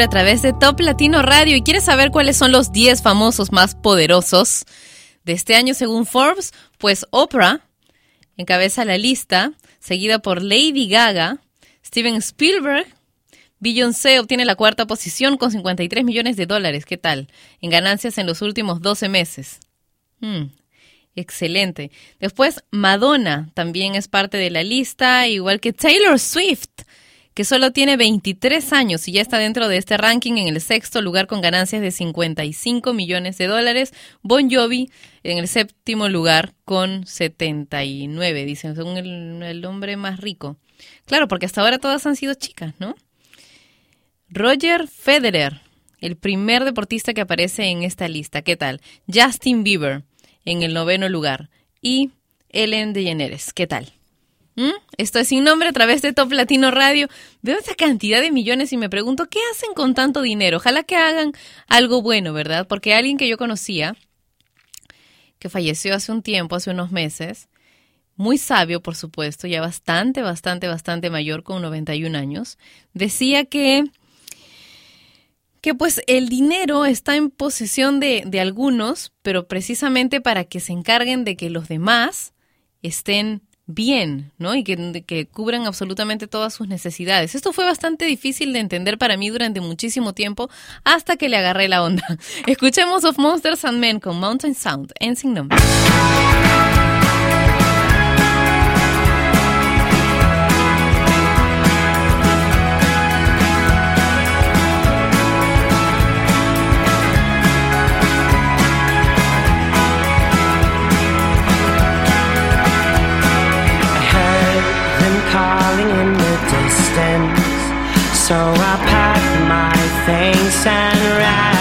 a través de Top Latino Radio. ¿Y quieres saber cuáles son los 10 famosos más poderosos de este año según Forbes? Pues Oprah encabeza la lista, seguida por Lady Gaga, Steven Spielberg, Beyoncé obtiene la cuarta posición con 53 millones de dólares. ¿Qué tal? En ganancias en los últimos 12 meses. Hmm, excelente. Después, Madonna también es parte de la lista, igual que Taylor Swift, que solo tiene 23 años y ya está dentro de este ranking en el sexto lugar con ganancias de 55 millones de dólares. Bon Jovi en el séptimo lugar con 79, dicen, según el, el hombre más rico. Claro, porque hasta ahora todas han sido chicas, ¿no? Roger Federer, el primer deportista que aparece en esta lista. ¿Qué tal? Justin Bieber en el noveno lugar y Ellen DeGeneres. ¿Qué tal? ¿Mm? Esto es sin nombre a través de Top Latino Radio. Veo esa cantidad de millones y me pregunto, ¿qué hacen con tanto dinero? Ojalá que hagan algo bueno, ¿verdad? Porque alguien que yo conocía, que falleció hace un tiempo, hace unos meses, muy sabio, por supuesto, ya bastante, bastante, bastante mayor, con 91 años, decía que que pues el dinero está en posesión de, de algunos, pero precisamente para que se encarguen de que los demás estén bien, ¿no? Y que, que cubran absolutamente todas sus necesidades. Esto fue bastante difícil de entender para mí durante muchísimo tiempo, hasta que le agarré la onda. Escuchemos of Monsters and Men con Mountain Sound en Sin So I packed my things and ran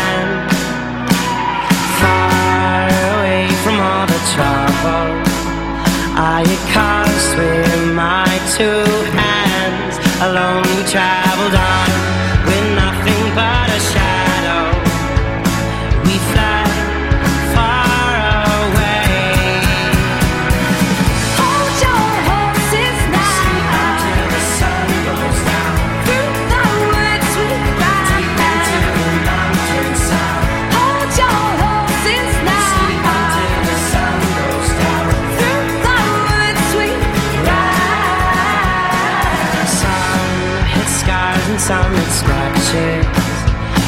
some scratches.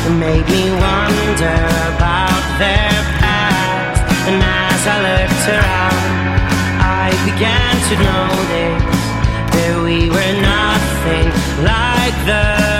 It made me wonder about their past. And as I looked around, I began to notice that we were nothing like the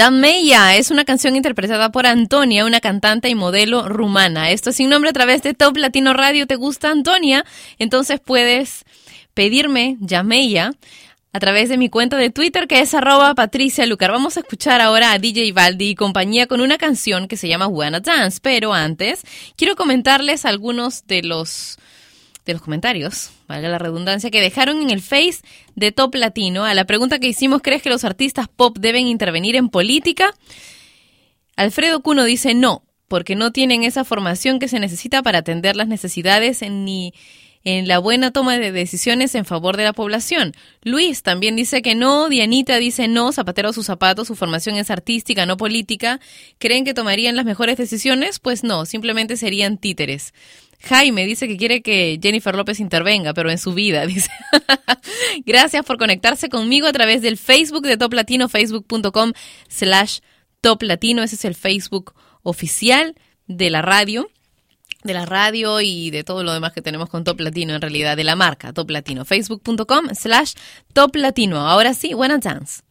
Yameya es una canción interpretada por Antonia, una cantante y modelo rumana. Esto sin nombre a través de Top Latino Radio. ¿Te gusta Antonia? Entonces puedes pedirme Yameya a través de mi cuenta de Twitter que es arroba Patricia Lucar. Vamos a escuchar ahora a DJ Baldi y compañía con una canción que se llama Wanna Dance. Pero antes, quiero comentarles algunos de los de los comentarios, valga la redundancia, que dejaron en el Face de Top Latino a la pregunta que hicimos, ¿crees que los artistas pop deben intervenir en política? Alfredo Cuno dice no, porque no tienen esa formación que se necesita para atender las necesidades ni en la buena toma de decisiones en favor de la población. Luis también dice que no, Dianita dice no, zapatero sus zapatos, su formación es artística, no política. ¿Creen que tomarían las mejores decisiones? Pues no, simplemente serían títeres. Jaime dice que quiere que Jennifer López intervenga, pero en su vida, dice. Gracias por conectarse conmigo a través del Facebook de Top Latino, facebook.com slash Top Latino. Ese es el Facebook oficial de la radio de la radio y de todo lo demás que tenemos con Top Latino, en realidad, de la marca Top Latino. Facebook.com slash Top Latino. Ahora sí, buena dance.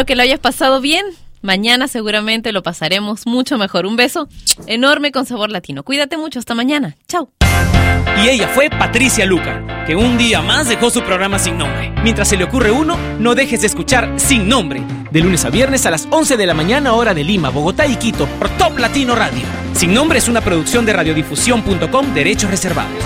Espero que lo hayas pasado bien. Mañana seguramente lo pasaremos mucho mejor. Un beso enorme con sabor latino. Cuídate mucho. Hasta mañana. Chao. Y ella fue Patricia Luca, que un día más dejó su programa sin nombre. Mientras se le ocurre uno, no dejes de escuchar Sin Nombre, de lunes a viernes a las 11 de la mañana hora de Lima, Bogotá y Quito, por Top Latino Radio. Sin Nombre es una producción de radiodifusión.com, derechos reservados.